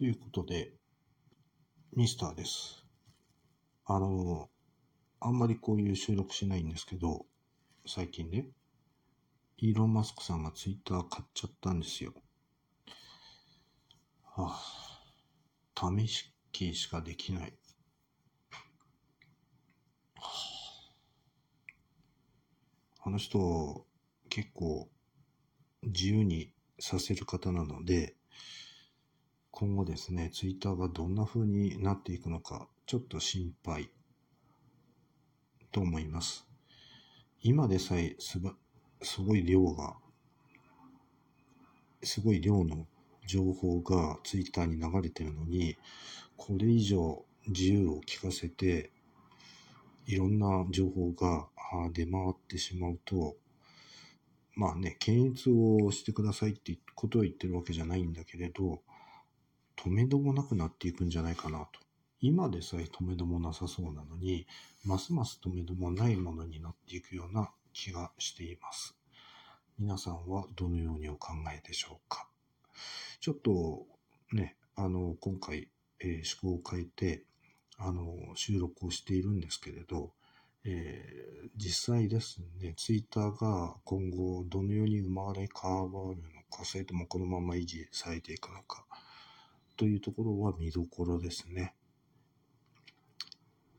ということで、ミスターです。あの、あんまりこういう収録しないんですけど、最近ね、イーロン・マスクさんがツイッター買っちゃったんですよ。はあ、試し機しかできない。はあ、あの人、結構自由にさせる方なので、今後ですね、ツイッターがどんな風になっていくのか、ちょっと心配と思います。今でさえすば、すごい量が、すごい量の情報がツイッターに流れてるのに、これ以上自由を聞かせて、いろんな情報が出回ってしまうと、まあね、検閲をしてくださいってことを言ってるわけじゃないんだけれど、止めどもなくなっていくんじゃないかなと。今でさえ止めどもなさそうなのに、ますます止めどもないものになっていくような気がしています。皆さんはどのようにお考えでしょうか？ちょっとね、あの、今回、えー思考を変えて、あの、収録をしているんですけれど、えー実際ですね、ツイッターが今後どのように生まれ変わるのか、それともこのまま維持されていくのか、というところは見どころですね。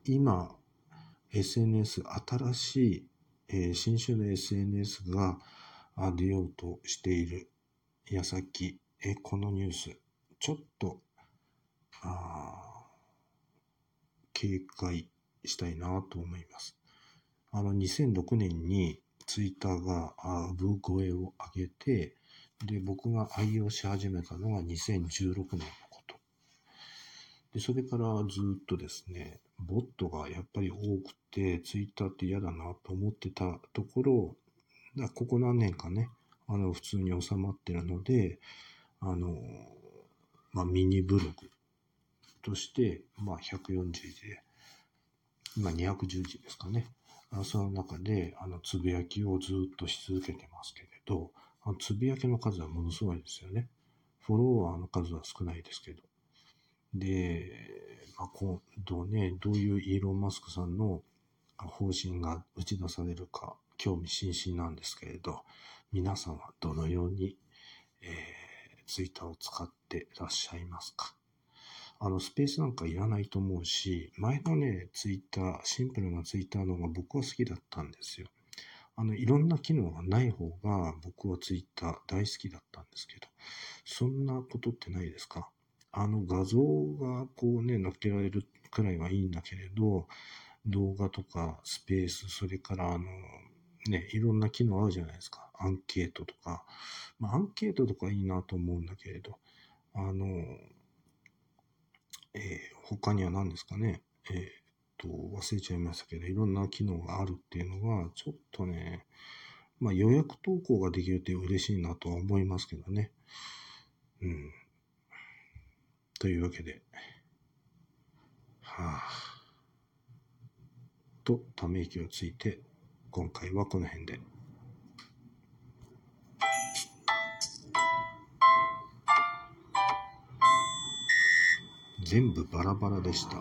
今、SNS、新しい、えー新種の SNS が出ようとしている矢先、えーこのニュース、ちょっと、あ警戒したいなと思います。あの、2006年にツイッターがあ産声を上げて、で、僕が愛用し始めたのが2016年。で、それからずっとですね、ボットがやっぱり多くて、ツイッターって嫌だなと思ってたところ、だここ何年かね、あの、普通に収まってるので、あの、まあ、ミニブログとして、まあ、140字で、今210字ですかね。あその中で、あの、つぶやきをずっとし続けてますけれど、あのつぶやきの数はものすごいですよね。フォロワーの数は少ないですけど。で、まあ、今度ね、どういうイーロン・マスクさんの方針が打ち出されるか、興味津々なんですけれど、皆さんはどのように、えー、ツイッターを使ってらっしゃいますか？あの、スペースなんかいらないと思うし、前のね、ツイッター、シンプルなツイッターの方が僕は好きだったんですよ。あの、いろんな機能がない方が僕はツイッター大好きだったんですけど、そんなことってないですか？あの画像がこうね、載っけられるくらいはいいんだけれど、動画とかスペース、それからあの、ね、いろんな機能あるじゃないですか。アンケートとか。まあ、アンケートとかいいなと思うんだけれど、あの、えー他には何ですかね。えーっと、忘れちゃいましたけど、いろんな機能があるっていうのは、ちょっとね、まあ予約投稿ができるって嬉しいなとは思いますけどね。うん。というわけで、はあ、と、ため息をついて、今回はこの辺で。全部バラバラでした。